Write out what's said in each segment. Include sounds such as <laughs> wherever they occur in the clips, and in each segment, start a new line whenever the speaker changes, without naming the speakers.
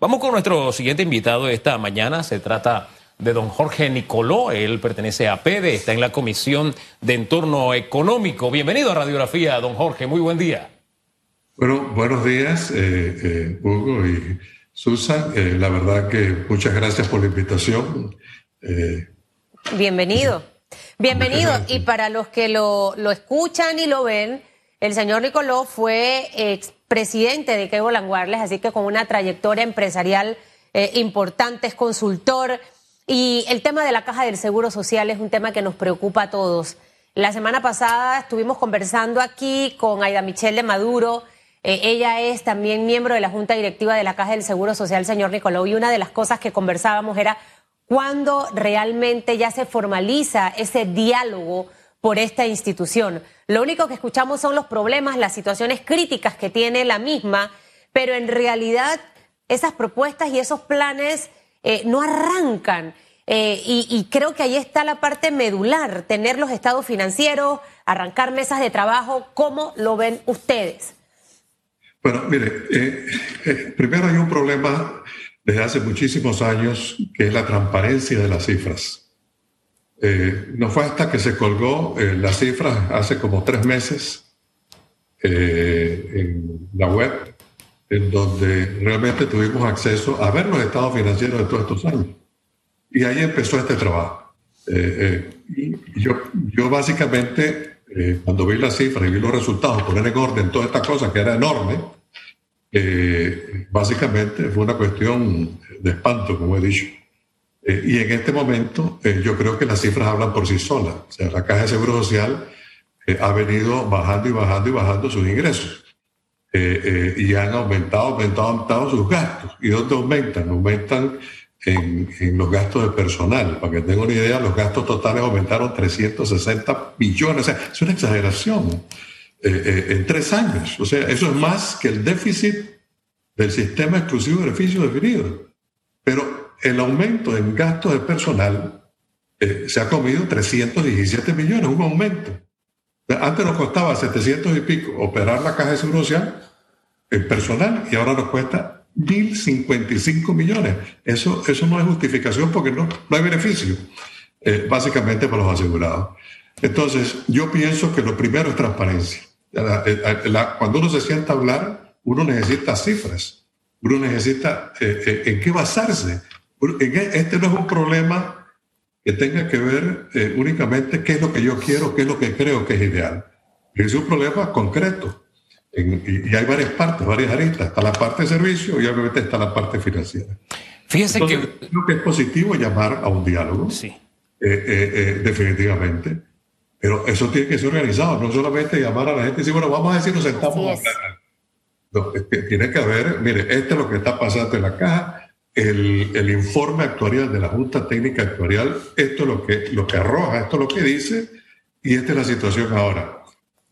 Vamos con nuestro siguiente invitado esta mañana. Se trata de don Jorge Nicoló. Él pertenece a PEDE, está en la Comisión de Entorno Económico. Bienvenido a Radiografía, don Jorge. Muy buen día.
Bueno, buenos días, eh, eh, Hugo y Susan. Eh, la verdad que muchas gracias por la invitación.
Bienvenido. Bienvenido. Y para los que lo, lo, escuchan y lo ven, el señor Nicoló fue expresidente de Cable Languarles, así que con una trayectoria empresarial importante, es consultor. Y el tema de la caja del Seguro Social es un tema que nos preocupa a todos. La semana pasada estuvimos conversando aquí con Aida Michelle de Maduro. Eh, ella es también miembro de la Junta Directiva de la Caja del Seguro Social, señor Nicoló. Y una de las cosas que conversábamos era cuándo realmente ya se formaliza ese diálogo por esta institución. Lo único que escuchamos son los problemas, las situaciones críticas que tiene la misma, pero en realidad esas propuestas y esos planes eh, no arrancan. Eh, y, creo que ahí está la parte medular, tener los estados financieros, arrancar mesas de trabajo. ¿Cómo lo ven ustedes?
Bueno, mire, eh, primero hay un problema desde hace muchísimos años que es la transparencia de las cifras. No fue hasta que se colgó las cifras hace como tres meses en la web en donde realmente tuvimos acceso a ver los estados financieros de todos estos años. Y ahí empezó este trabajo. Eh, eh, yo, yo básicamente, eh, cuando vi las cifras y vi los resultados, poner en orden toda esta cosa que era enorme, básicamente fue una cuestión de espanto, como he dicho. Y en este momento yo creo que las cifras hablan por sí solas. O sea, la Caja de Seguro Social ha venido bajando y bajando y bajando sus ingresos. Eh, eh, y han aumentado, aumentado, aumentado sus gastos. ¿Y dónde aumentan? Aumentan en, los gastos de personal. Para que tengan una idea, los gastos totales aumentaron 360 billones. O sea, es una exageración eh, en tres años. O sea, eso es más que el déficit del sistema exclusivo de beneficio definido. Pero el aumento en gastos de personal se ha comido 317 millones, un aumento. Antes nos costaba 700 y pico operar la caja de seguro social en personal y ahora nos cuesta 1.055 millones. Eso, eso no es justificación porque no, hay beneficio, eh, básicamente para los asegurados. Entonces, yo pienso que lo primero es transparencia. cuando uno se sienta a hablar, uno necesita cifras, uno necesita eh, eh, en qué basarse. E, este no es un problema que tenga que ver eh, únicamente qué es lo que yo quiero, qué es lo que creo que es ideal. Es un problema concreto. y, hay varias partes, varias aristas. Está la parte de servicio y obviamente está la parte financiera.
Fíjese que...
Creo que es positivo llamar a un diálogo. Sí. Eh, eh, definitivamente. Pero eso tiene que ser organizado, no solamente llamar a la gente y decir, bueno, vamos a decir, nos sentamos tiene que haber, mire, esto es lo que está pasando en la caja, el, el, informe actuarial de la Junta Técnica Actuarial, esto es lo que, lo que arroja, esto es lo que dice, y esta es la situación ahora.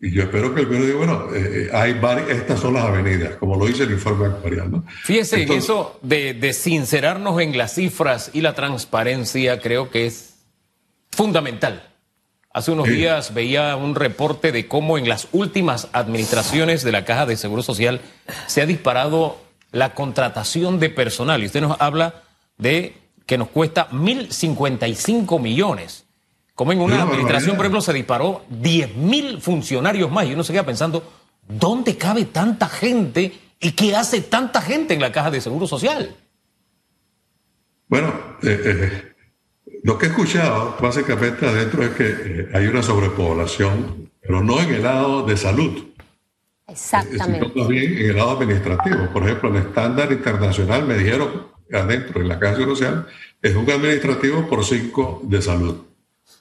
Y yo espero que el gobierno diga, bueno, eh, eh, hay varias, estas son las avenidas, como lo dice el informe actuarial. ¿no?
Fíjese, en eso de, de sincerarnos en las cifras y la transparencia creo que es fundamental. Hace unos días veía un reporte de cómo en las últimas administraciones de la Caja de Seguro Social se ha disparado la contratación de personal. Y usted nos habla de que nos cuesta 1.055 millones. Como en una administración, por ejemplo, se disparó 10.000 funcionarios más. Y uno se queda pensando, ¿dónde cabe tanta gente y qué hace tanta gente en la caja de seguro social?
Bueno, eh, eh, lo que he escuchado básicamente adentro es que eh, hay una sobrepoblación, pero no en el lado de salud.
Exactamente.
También en el lado administrativo. Por ejemplo, el estándar internacional, me dijeron adentro en la Casa Social, es un administrativo por 5 de salud.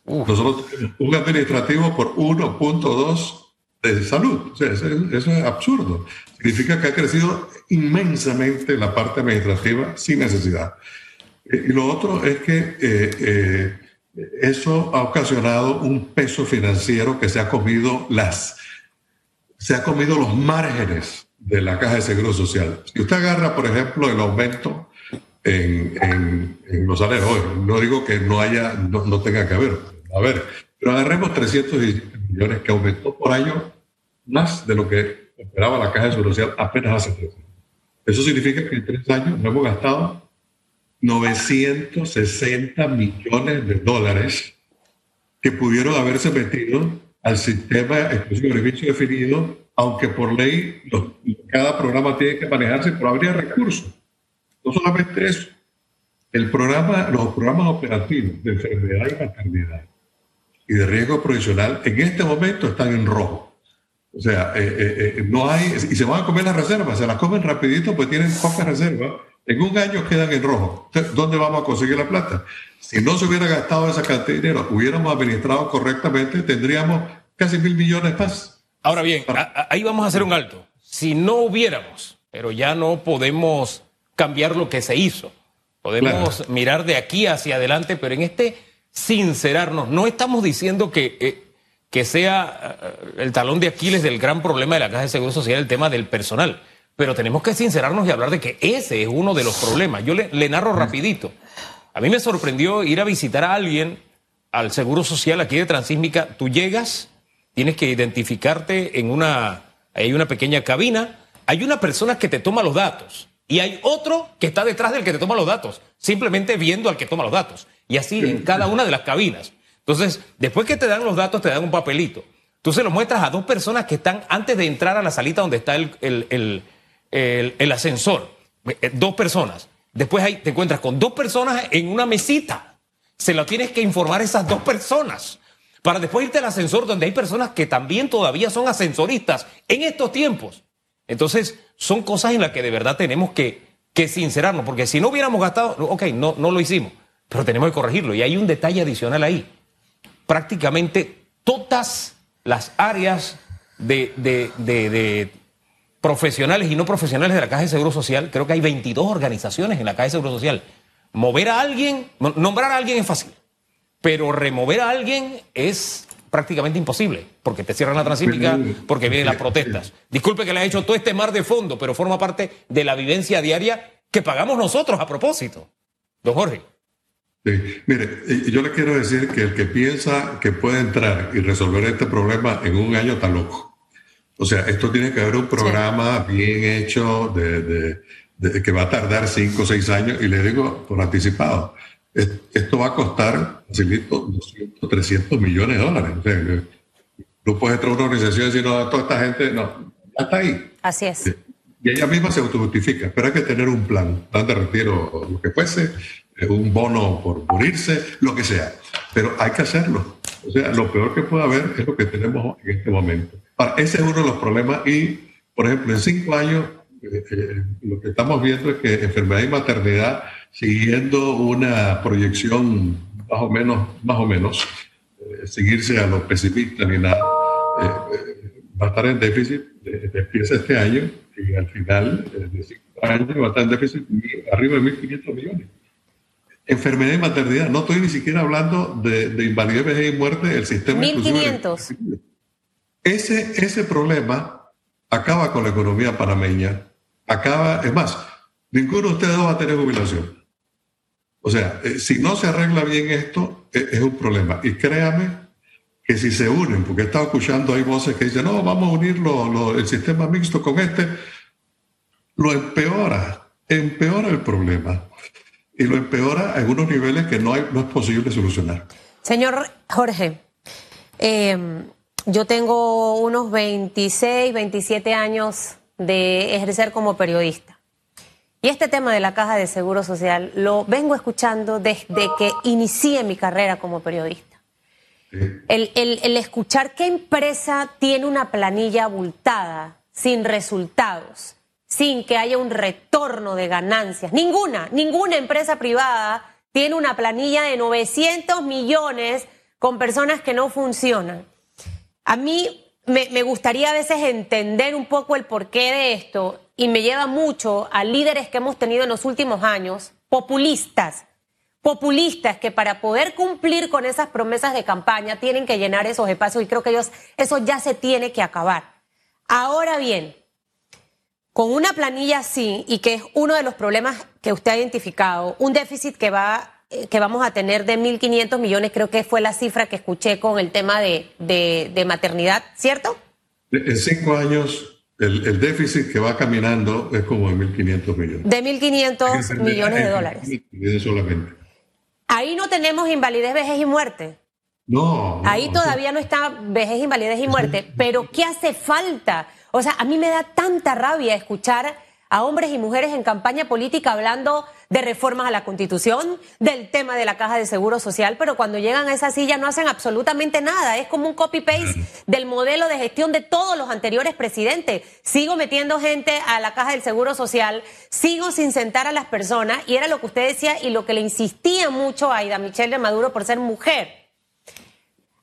Nosotros un administrativo por 1.2 de salud. O sea, eso, es absurdo. Significa que ha crecido inmensamente la parte administrativa sin necesidad. Eh, y lo otro es que eh, eh, eso ha ocasionado un peso financiero que se ha comido las se ha comido los márgenes de la caja de seguro social. Si usted agarra, por ejemplo, el aumento en, los salarios, no digo que no haya, no, tenga que haber, a ver, pero agarremos 317 millones que aumentó por año más de lo que esperaba la caja de seguro social apenas hace tres años. Eso significa que en tres años hemos gastado 960 millones de dólares que pudieron haberse metido al sistema exclusivo de beneficio definido, aunque por ley cada programa tiene que manejarse, pero habría recursos. No solamente eso, el programa, los programas operativos de enfermedad y maternidad y de riesgo profesional en este momento están en rojo. O sea, eh, eh, eh, no hay, y se van a comer las reservas, se las comen rapidito, pues tienen pocas reservas. En un año quedan en rojo. ¿Dónde vamos a conseguir la plata? Si no se hubiera gastado esa cantidad de dinero, hubiéramos administrado correctamente, tendríamos casi mil millones más.
Ahora bien, ahí vamos a hacer un alto. Si no hubiéramos, pero ya no podemos cambiar lo que se hizo. Podemos mirar de aquí hacia adelante, pero en este sincerarnos, no estamos diciendo que, eh, que sea eh, el talón de Aquiles del gran problema de la Caja de Seguro Social el tema del personal, pero tenemos que sincerarnos y hablar de que ese es uno de los problemas. Yo le, le narro rapidito. A mí me sorprendió ir a visitar a alguien al Seguro Social aquí de Transísmica. Tú llegas, tienes que identificarte en una, hay una pequeña cabina, hay una persona que te toma los datos y hay otro que está detrás del que te toma los datos, simplemente viendo al que toma los datos. Y así en cada una de las cabinas. Entonces, después que te dan los datos, te dan un papelito. Tú se lo muestras a dos personas que están antes de entrar a la salita donde está el, el, el, ascensor. Eh, dos personas. Después ahí te encuentras con dos personas en una mesita. Se lo tienes que informar a esas dos personas. Para después irte al ascensor donde hay personas que también todavía son ascensoristas en estos tiempos. Entonces, son cosas en las que de verdad tenemos que, que sincerarnos, porque si no hubiéramos gastado, ok, no, no lo hicimos, pero tenemos que corregirlo. Y hay un detalle adicional ahí. Prácticamente todas las áreas de, de, de, profesionales y no profesionales de la Caja de Seguro Social, creo que hay 22 organizaciones en la Caja de Seguro Social. Mover a alguien, nombrar a alguien es fácil, pero remover a alguien es prácticamente imposible, porque te cierran la transísmica, porque vienen las protestas. Disculpe que le haya hecho todo este mar de fondo, pero forma parte de la vivencia diaria que pagamos nosotros a propósito. Don Jorge.
Sí. Mire, yo le quiero decir que el que piensa que puede entrar y resolver este problema en un año está loco. O sea, esto tiene que haber un programa bien hecho de, que va a tardar cinco o seis años, y le digo por anticipado esto va a costar, 200, 300 millones de dólares. no puedes entrar a una organización y decir, no, toda esta gente, no, hasta ahí.
Así es.
Y ella misma se autojustifica, pero hay que tener un plan, plan de retiro, lo que fuese, eh, un bono por morirse, lo que sea. Pero hay que hacerlo. O sea, lo peor que puede haber es lo que tenemos en este momento. ese es uno de los problemas y, por ejemplo, en cinco años, eh, eh, lo que estamos viendo es que enfermedad y maternidad siguiendo una proyección más o menos, más o menos, eh, seguirse a los pesimistas ni nada, eh, eh, va a estar en déficit, empieza este año y al final de cinco años va a estar en déficit arriba de 1.500 millones. Enfermedad y maternidad, no estoy ni siquiera hablando de, de invalidez, vejez y muerte, el sistema...
1.500.
Ese, ese problema acaba con la economía panameña, acaba, es más, ninguno de ustedes va a tener jubilación. O sea, eh, si no se arregla bien esto, e, es, un problema. Y créame que si se unen, porque he estado escuchando hay voces que dicen, no, vamos a unir el sistema mixto con este, lo empeora, empeora el problema. Y lo empeora en unos niveles que no, hay, no es posible solucionar.
Señor Jorge, em, yo tengo unos 26, 27 años de ejercer como periodista. Y este tema de la caja de seguro social lo vengo escuchando desde que inicié mi carrera como periodista. El, el, escuchar qué empresa tiene una planilla abultada, sin resultados, sin que haya un retorno de ganancias. Ninguna, ninguna empresa privada tiene una planilla de 900 millones con personas que no funcionan. A mí me, me gustaría a veces entender un poco el porqué de esto y me lleva mucho a líderes que hemos tenido en los últimos años, populistas, populistas que para poder cumplir con esas promesas de campaña tienen que llenar esos espacios y creo que ellos, eso ya se tiene que acabar. Ahora bien, con una planilla así y que es uno de los problemas que usted ha identificado, un déficit que va eh, que vamos a tener de 1.500 millones, creo que fue la cifra que escuché con el tema de, de, de maternidad, ¿cierto?
En cinco años el, déficit que va caminando es como de 1.500 millones.
De 1.500 millones de dólares.
Solamente.
Ahí no tenemos invalidez, vejez y muerte.
No.
Ahí todavía no está vejez, invalidez y muerte. Pero ¿qué hace falta? O sea, a mí me da tanta rabia escuchar a hombres y mujeres en campaña política hablando de reformas a la Constitución, del tema de la caja de seguro social, pero cuando llegan a esa silla no hacen absolutamente nada. Es como un copy-paste del modelo de gestión de todos los anteriores presidentes. Sigo metiendo gente a la caja del seguro social, sigo sin sentar a las personas, y era lo que usted decía y lo que le insistía mucho a Aida Michelle de Maduro por ser mujer.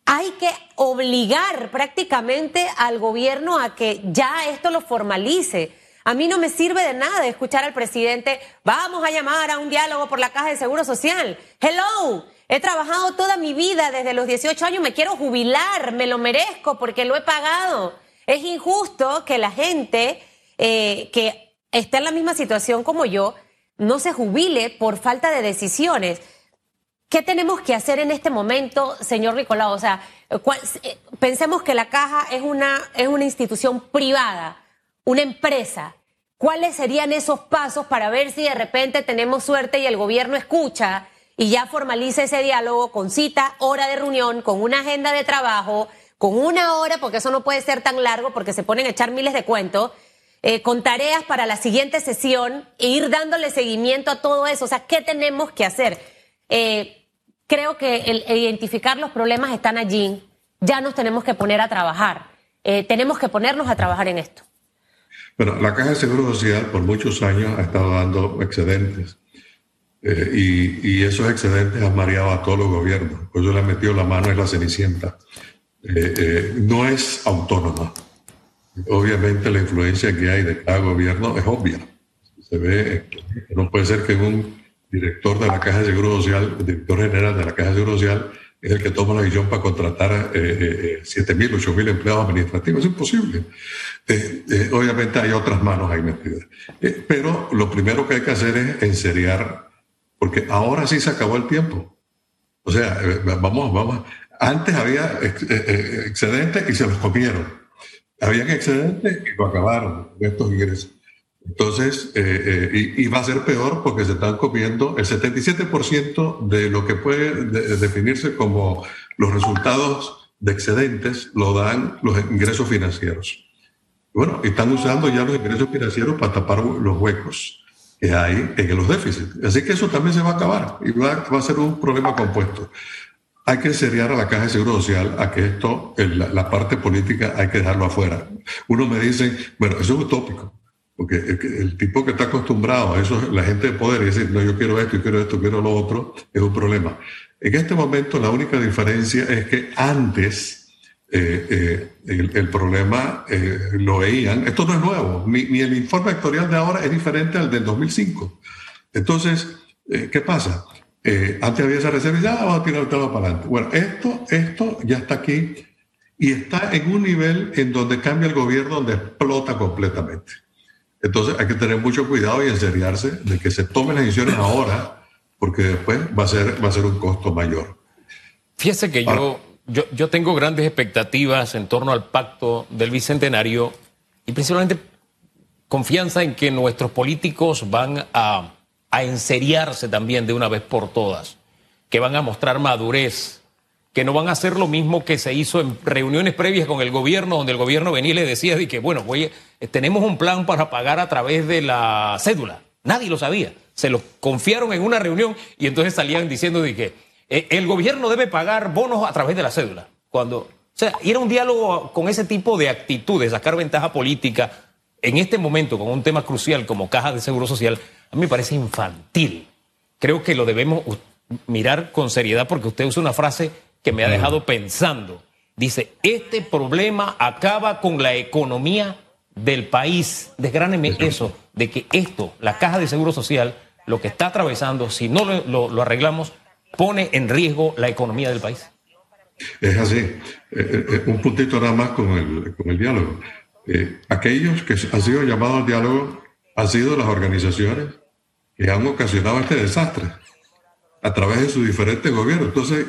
Hay que obligar prácticamente al gobierno a que ya esto lo formalice a mí no me sirve de nada escuchar al presidente, vamos a llamar a un diálogo por la caja de seguro social. Hello, he trabajado toda mi vida desde los 18 años, me quiero jubilar, me lo merezco porque lo he pagado. Es injusto que la gente eh, que está en la misma situación como yo no se jubile por falta de decisiones. ¿Qué tenemos que hacer en este momento, señor Nicolau? O sea, eh, pensemos que la caja es una, es una institución privada una empresa, ¿cuáles serían esos pasos para ver si de repente tenemos suerte y el gobierno escucha y ya formaliza ese diálogo con cita, hora de reunión, con una agenda de trabajo, con una hora, porque eso no puede ser tan largo porque se ponen a echar miles de cuentos, eh, con tareas para la siguiente sesión e ir dándole seguimiento a todo eso? O sea, ¿qué tenemos que hacer? Eh, creo que el, identificar los problemas están allí, ya nos tenemos que poner a trabajar, eh, tenemos que ponernos a trabajar en esto.
Bueno, la Caja de Seguro Social por muchos años ha estado dando excedentes eh, y, esos excedentes han mareado a todos los gobiernos. Pues yo le he metido la mano en la cenicienta. Eh, eh, no es autónoma. Obviamente la influencia que hay de cada gobierno es obvia. Se ve, no puede ser que un director de la Caja de Seguro Social, director general de la Caja de Seguro Social, es el que toma la decisión para contratar eh, 7.000, 8.000 empleados administrativos. Es imposible. Eh, eh, obviamente hay otras manos ahí metidas. Eh, pero lo primero que hay que hacer es enseriar, porque ahora sí se acabó el tiempo. O sea, vamos, vamos. Antes había excedentes y se los comieron. Habían excedentes y lo acabaron estos ingresos. Entonces, y, va a ser peor porque se están comiendo el 77% de lo que puede definirse como los resultados de excedentes, lo dan los ingresos financieros. Bueno, están usando ya los ingresos financieros para tapar los huecos que hay en los déficits. Así que eso también se va a acabar y va, a ser un problema compuesto. Hay que seriar a la Caja de Seguro Social a que esto, la, parte política, hay que dejarlo afuera. Uno me dice, bueno, eso es utópico, porque el, tipo que está acostumbrado a eso, la gente de poder, y decir, no, yo quiero esto, yo quiero esto, quiero lo otro, es un problema. En este momento la única diferencia es que antes eh, eh, el, problema eh, lo veían. Esto no es nuevo, ni, el informe actuarial de ahora es diferente al del 2005. Entonces, ¿qué pasa? antes había esa reserva y ya vamos a tirar el tema para adelante. Bueno, esto, esto ya está aquí y está en un nivel en donde cambia el gobierno, donde explota completamente. Entonces hay que tener mucho cuidado y enseriarse de que se tomen las decisiones ahora, porque después va a ser, va a ser un costo mayor.
Fíjese que yo yo, yo tengo grandes expectativas en torno al pacto del Bicentenario y principalmente confianza en que nuestros políticos van a, a enseriarse también de una vez por todas, que van a mostrar madurez, que no van a hacer lo mismo que se hizo en reuniones previas con el gobierno, donde el gobierno venía y le decía de que, bueno, oye, tenemos un plan para pagar a través de la cédula. Nadie lo sabía. Se lo confiaron en una reunión y entonces salían diciendo de que eh, el gobierno debe pagar bonos a través de la cédula. Cuando, o sea, ir a un diálogo con ese tipo de actitudes, sacar ventaja política, en este momento, con un tema crucial como caja de seguro social, a mí me parece infantil. Creo que lo debemos mirar con seriedad porque usted usa una frase que me ha dejado pensando. Dice, este problema acaba con la economía del país. Desgráneme eso, de que esto, la caja de seguro social, lo que está atravesando, si no lo arreglamos, pone en riesgo la economía del país.
Es así. Eh, eh, eh, un puntito nada más con el, con el diálogo. aquellos que han sido llamados al diálogo han sido las organizaciones que han ocasionado este desastre a través de sus diferentes gobiernos. Entonces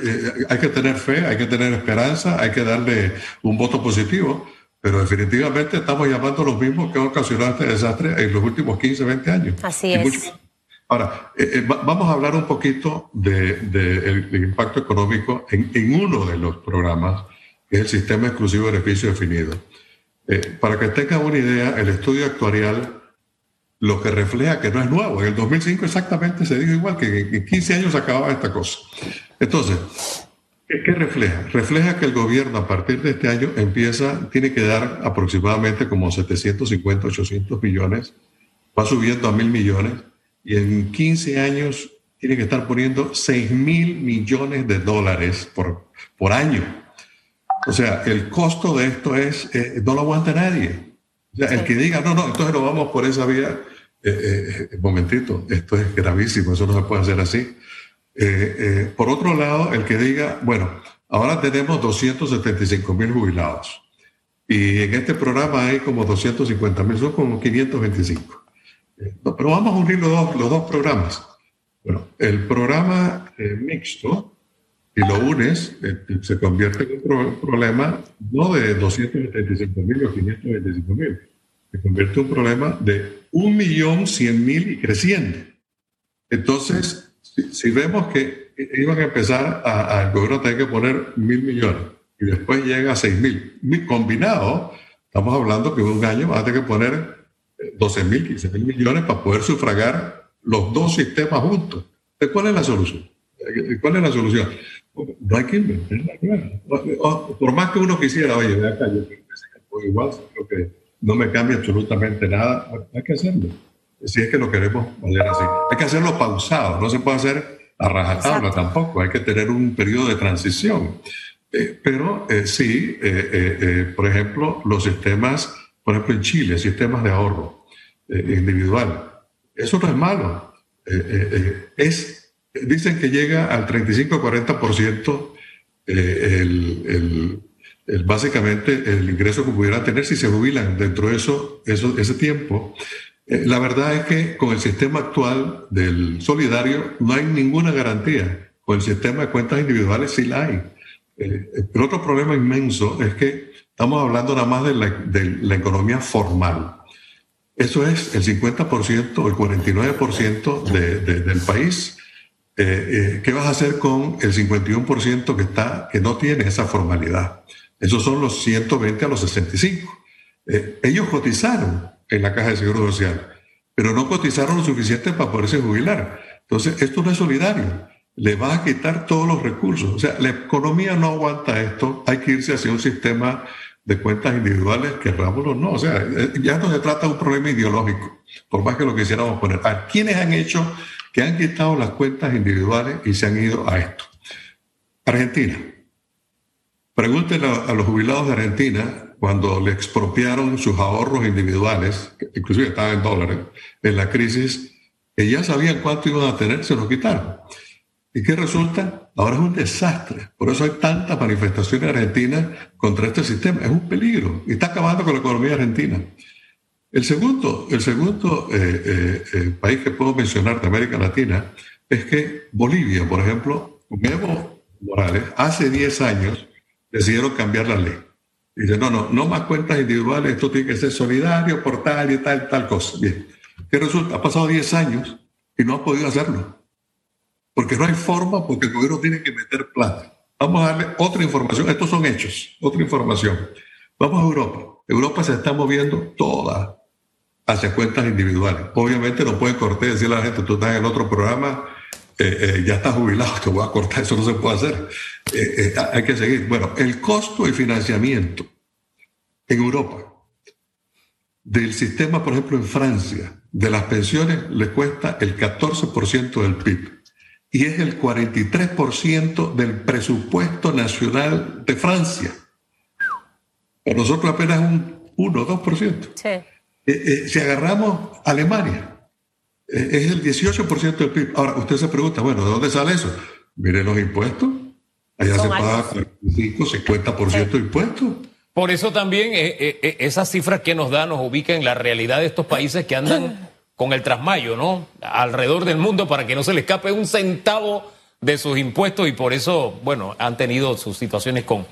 hay que tener fe, hay que tener esperanza, hay que darle un voto positivo, pero definitivamente estamos llamando a los mismos que han ocasionado este desastre en los últimos 15, 20 años.
Así es.
Ahora, eh, eh, vamos a hablar un poquito del de, impacto económico en, en, uno de los programas, que es el Sistema Exclusivo de Beneficio Definido. Eh, para que tengan una idea, el estudio actuarial lo que refleja que no es nuevo. En el 2005 exactamente se dijo igual, que en 15 años acababa esta cosa. Entonces, ¿qué, refleja? Refleja que el gobierno a partir de este año empieza, tiene que dar aproximadamente como 750, 800 millones, va subiendo a mil millones y en 15 años tiene que estar poniendo 6 mil millones de dólares por, por año. O sea, el costo de esto es, eh, no lo aguanta nadie. O sea, el que diga, no, no, entonces no vamos por esa vía, eh, eh, momentito, esto es gravísimo, eso no se puede hacer así. por otro lado, el que diga, bueno, ahora tenemos 275 mil jubilados y en este programa hay como 250 mil, son como 525. Pero vamos a unir los dos, programas. Bueno, el programa eh, mixto, y lo unes, eh, se convierte en un problema no de 275 mil o 525 mil, se convierte en un problema de 1.100.000 y creciendo. Entonces, si, vemos que iban a empezar gobierno a tener que poner mil millones y después llega a 6.000, mil, combinado, estamos hablando que un año va a tener que poner 12 mil, 15 mil millones para poder sufragar los dos sistemas juntos. ¿Cuál es la solución? ¿Cuál es la solución? No hay que inventar Por más que uno quisiera, oye, acá, yo creo igual, creo que no me cambia absolutamente nada, hay que hacerlo. Si es que lo queremos hacer así. Hay que hacerlo pausado, no se puede hacer a rajatabla tampoco, hay que tener un periodo de transición. Eh, pero eh, sí, eh, por ejemplo, los sistemas por ejemplo, en Chile, sistemas de ahorro individual. Eso no es malo. Es, dicen que llega al 35-40% el, el, básicamente el ingreso que pudieran tener si se jubilan dentro de eso, eso ese tiempo. la verdad es que con el sistema actual del solidario no hay ninguna garantía. Con el sistema de cuentas individuales sí la hay. el otro problema inmenso es que Estamos hablando nada más de la, economía formal. Eso es el 50% o el 49% del país. Eh, eh, ¿Qué vas a hacer con el 51% que, está, que no tiene esa formalidad? Esos son los 120 a los 65. Eh, ellos cotizaron en la Caja de Seguro Social, pero no cotizaron lo suficiente para poderse jubilar. Entonces, esto no es solidario. Le va a quitar todos los recursos. O sea, la economía no aguanta esto. Hay que irse hacia un sistema de cuentas individuales, querrámoslo o no. O sea, eh, ya no se trata de un problema ideológico, por más que lo quisiéramos poner. ¿A quiénes han hecho que han quitado las cuentas individuales y se han ido a esto? Argentina. Pregúntenle a, los jubilados de Argentina cuando le expropiaron sus ahorros individuales, inclusive estaban en dólares, en la crisis, que ya sabían cuánto iban a tener, se los quitaron. ¿Y qué resulta? Ahora es un desastre. Por eso hay tantas manifestaciones en Argentina contra este sistema. Es un peligro y está acabando con la economía argentina. El segundo, el segundo eh, eh, eh, país que puedo mencionar de América Latina es que Bolivia, por ejemplo, Evo Morales, hace 10 años decidieron cambiar la ley. Dice, no, no, no más cuentas individuales, esto tiene que ser solidario, por tal y tal, tal cosa. Bien. ¿Qué resulta? Ha pasado 10 años y no ha podido hacerlo porque no hay forma, porque el gobierno tiene que meter plata. Vamos a darle otra información, estos son hechos, otra información. Vamos a Europa. Europa se está moviendo toda hacia cuentas individuales. Obviamente no puede cortar y decirle a la gente, tú estás en otro programa, eh, eh, ya estás jubilado, <laughs> te voy a cortar, eso no se puede hacer. Eh, hay que seguir. Bueno, el costo de financiamiento en Europa del sistema, por ejemplo, en Francia, de las pensiones le cuesta el 14% del PIB y es el 43% del presupuesto nacional de Francia. Para nosotros apenas un 1 o 2%. Sí. Eh, eh, si agarramos Alemania, eh, es el 18% del PIB. Ahora, usted se pregunta, bueno, ¿de dónde sale eso? Miren los impuestos. Allá se paga 45, 50% de impuestos.
Por eso también esas cifras que nos da nos ubican en la realidad de estos países que andan <clears throat> con el trasmayo, ¿no? Alrededor del mundo para que no se le escape un centavo de sus impuestos y por eso, bueno, han tenido sus situaciones con,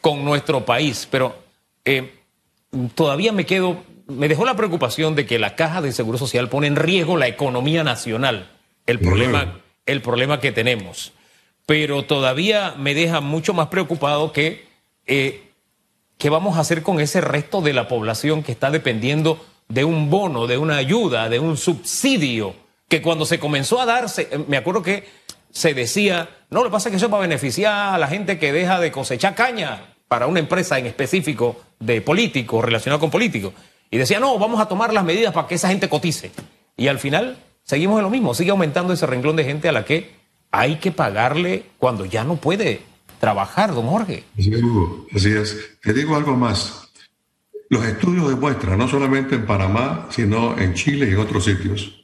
con nuestro país. Pero eh, todavía me quedo, me dejó la preocupación de que la caja de seguro social pone en riesgo la economía nacional. El problema, el problema que tenemos. Pero todavía me deja mucho más preocupado que eh, qué vamos a hacer con ese resto de la población que está dependiendo de un bono, de una ayuda, de un subsidio, que cuando se comenzó a darse, me acuerdo que se decía, no, lo que pasa es que eso va a beneficiar a la gente que deja de cosechar caña para una empresa en específico de político, relacionado con políticos. Y decía, no, vamos a tomar las medidas para que esa gente cotice. Y al final seguimos en lo mismo, sigue aumentando ese renglón de gente a la que hay que pagarle cuando ya no puede trabajar, don Jorge.
Así es, Así es. Te digo algo más. Los estudios demuestran, no solamente en Panamá, sino en Chile y en otros sitios,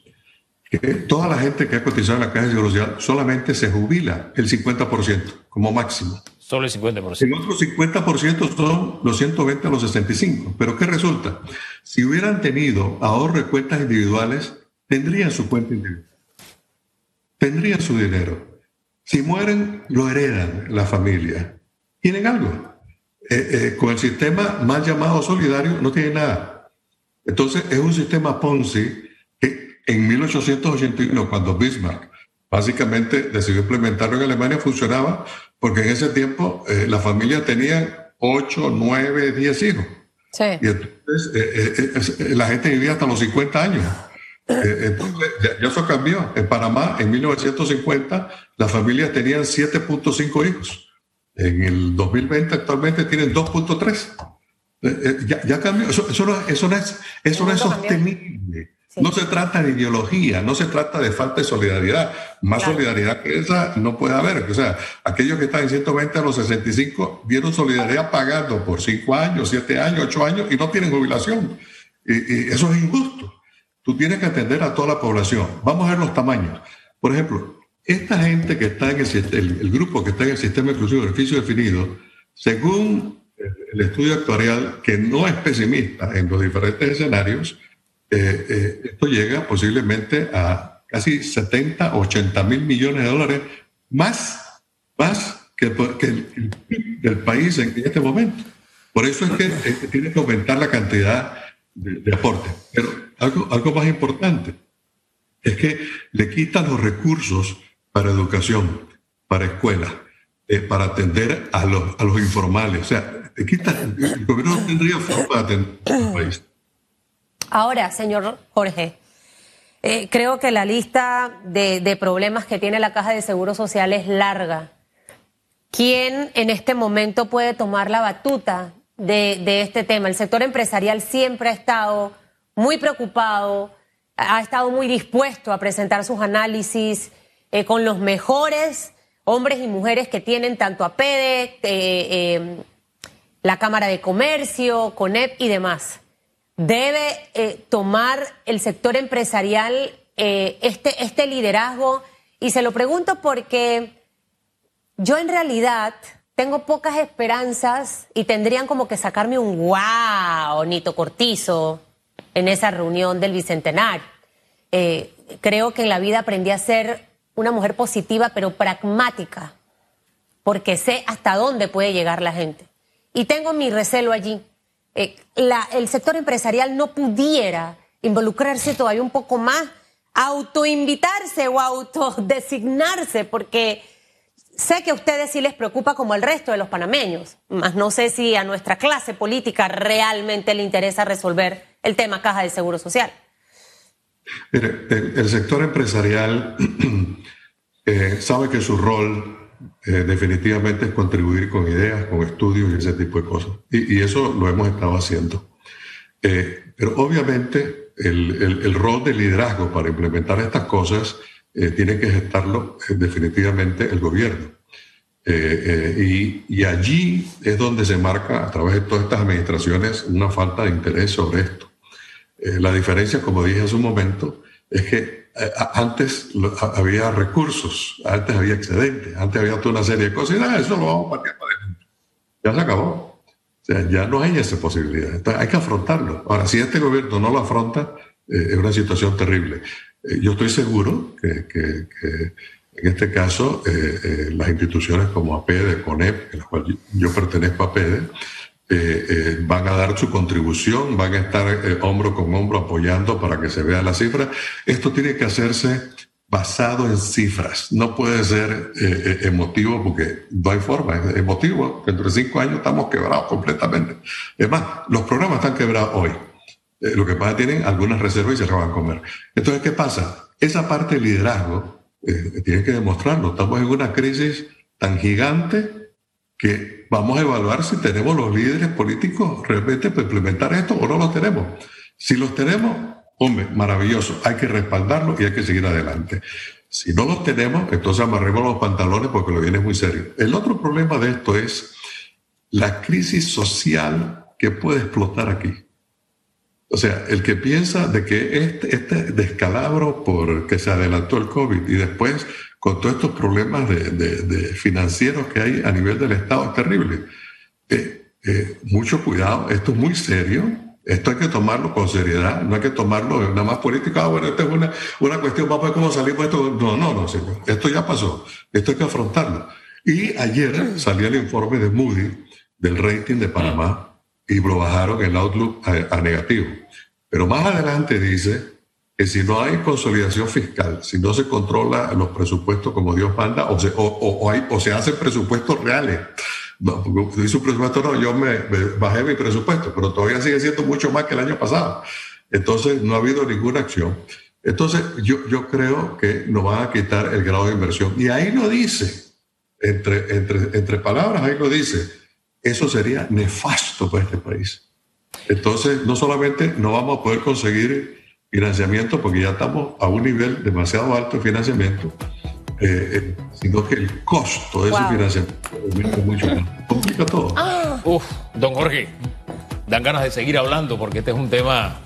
que toda la gente que ha cotizado en la Caja de Seguro Social solamente se jubila el 50% como máximo.
Solo el 50%.
El otro 50% son los 120 a los 65. Pero ¿qué resulta? Si hubieran tenido ahorro de cuentas individuales, tendrían su cuenta individual. Tendrían su dinero. Si mueren, lo heredan la familia. Tienen algo. Eh, eh, con el sistema mal llamado solidario no tienen nada. Entonces es un sistema Ponzi en 1881, cuando Bismarck básicamente decidió implementarlo en Alemania, funcionaba porque en ese tiempo eh, la familia tenía 8, 9, 10 hijos. Sí. Y entonces eh, eh, la gente vivía hasta los 50 años. entonces, ya, eso cambió. En Panamá, en 1950, las familias tenían 7.5 hijos. En el 2020, actualmente, tienen 2.3. Ya, ya, cambió. Eso, eso, no, eso no es, eso no es sostenible. No se trata de ideología, no se trata de falta de solidaridad. Más solidaridad que esa no puede haber. O sea, aquellos que están en 120 a los 65 vieron solidaridad pagando por 5 años, 7 años, 8 años y no tienen jubilación. Y, eso es injusto. Tú tienes que atender a toda la población. Vamos a ver los tamaños. Por ejemplo, esta gente que está en el, el grupo que está en el sistema inclusivo de beneficio definido, según el estudio actuarial, que no es pesimista en los diferentes escenarios, eh, eh, esto llega posiblemente a casi 70, 80 mil millones de dólares, más, más que, el, del país en, este momento. Por eso es que eh, tiene que aumentar la cantidad de, aporte. Pero algo, algo más importante es que le quitan los recursos para educación, para escuelas, para atender a los, a los informales. O sea, le quitan, el gobierno no tendría forma de atender al país.
Ahora, señor Jorge, eh, creo que la lista de, problemas que tiene la Caja de Seguro Social es larga. ¿Quién en este momento puede tomar la batuta de, este tema? El sector empresarial siempre ha estado muy preocupado, ha estado muy dispuesto a presentar sus análisis eh, con los mejores hombres y mujeres que tienen tanto a PEDE, eh, la Cámara de Comercio, CONEP y demás debe eh, tomar el sector empresarial eh, este, este liderazgo? Y se lo pregunto porque yo en realidad tengo pocas esperanzas y tendrían como que sacarme un wow, Nito Cortizo, en esa reunión del Bicentenario. Eh, creo que en la vida aprendí a ser una mujer positiva pero pragmática, porque sé hasta dónde puede llegar la gente. Y tengo mi recelo allí. Eh, el sector empresarial no pudiera involucrarse todavía un poco más, autoinvitarse o autodesignarse, porque sé que a ustedes sí les preocupa como el resto de los panameños, más no sé si a nuestra clase política realmente le interesa resolver el tema caja de seguro social.
el, sector empresarial <clears throat> eh, sabe que su rol eh, definitivamente es contribuir con ideas, con estudios y ese tipo de cosas. Y, eso lo hemos estado haciendo. Eh, pero obviamente el, rol de liderazgo para implementar estas cosas eh, tiene que gestarlo definitivamente el gobierno. Y, y, allí es donde se marca a través de todas estas administraciones una falta de interés sobre esto. la diferencia, como dije hace un momento, es que antes había recursos, antes había excedentes, antes había toda una serie de cosas y nada, eso lo vamos a partir para adelante. Ya se acabó. O sea, ya no hay esa posibilidad. Hay que afrontarlo. Ahora, si este gobierno no lo afronta, eh, es una situación terrible. Eh, yo estoy seguro que, en este caso las instituciones como APEDE, CONEP, en las cuales yo pertenezco a APEDE, eh, eh, van a dar su contribución, van a estar eh, hombro con hombro apoyando para que se vea la cifra. Esto tiene que hacerse basado en cifras. No puede ser emotivo porque no hay forma. Es emotivo. Dentro de cinco años estamos quebrados completamente. Es más, los programas están quebrados hoy. lo que pasa tienen algunas reservas y se van a comer. Entonces, ¿qué pasa? Esa parte de liderazgo tienen que demostrarlo. Estamos en una crisis tan gigante que vamos a evaluar si tenemos los líderes políticos realmente para implementar esto o no los tenemos. Si los tenemos, hombre, maravilloso, hay que respaldarlos y hay que seguir adelante. Si no los tenemos, entonces amarremos los pantalones porque lo viene muy serio. El otro problema de esto es la crisis social que puede explotar aquí. O sea, el que piensa de que este, este descalabro por que se adelantó el COVID y después con todos estos problemas de, financieros que hay a nivel del Estado es terrible. Eh, eh, mucho cuidado, esto es muy serio, esto hay que tomarlo con seriedad, no hay que tomarlo nada más política, ah, bueno, esta es una, una cuestión, vamos a ver cómo salimos esto. No, no, no, señor, esto ya pasó, esto hay que afrontarlo. Y ayer salía el informe de Moody del rating de Panamá y lo bajaron el outlook a negativo. Pero más adelante dice que si no hay consolidación fiscal, si no se controla los presupuestos como Dios manda, o se, o, hacen presupuestos reales. No, porque presupuesto, no, yo bajé mi presupuesto, pero todavía sigue siendo mucho más que el año pasado. Entonces, no ha habido ninguna acción. Entonces, yo, yo creo que nos van a quitar el grado de inversión. Y ahí lo dice, entre, entre, entre palabras, ahí lo dice, eso sería nefasto para este país. Entonces, no solamente no vamos a poder conseguir financiamiento, porque ya estamos a un nivel demasiado alto de financiamiento, eh, eh, sino que el costo de ese financiamiento es mucho más. Complica todo.
Ah. Uf, don Jorge, dan ganas de seguir hablando porque este es un tema,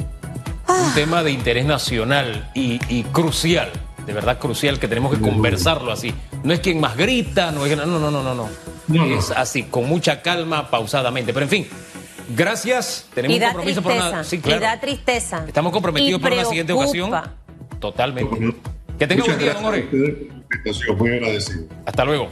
un ah. tema de interés nacional y, crucial, de verdad crucial, que tenemos que conversarlo así. No es quien más grita, no es no, no, no, no, no. no es así, con mucha calma, pausadamente. Pero en fin. Gracias. Tenemos un compromiso
por una. Sí, claro. Y da tristeza.
Estamos comprometidos para una siguiente ocasión. Totalmente. Que tenga un buen día, don Jorge.
Muy agradecido.
Hasta luego.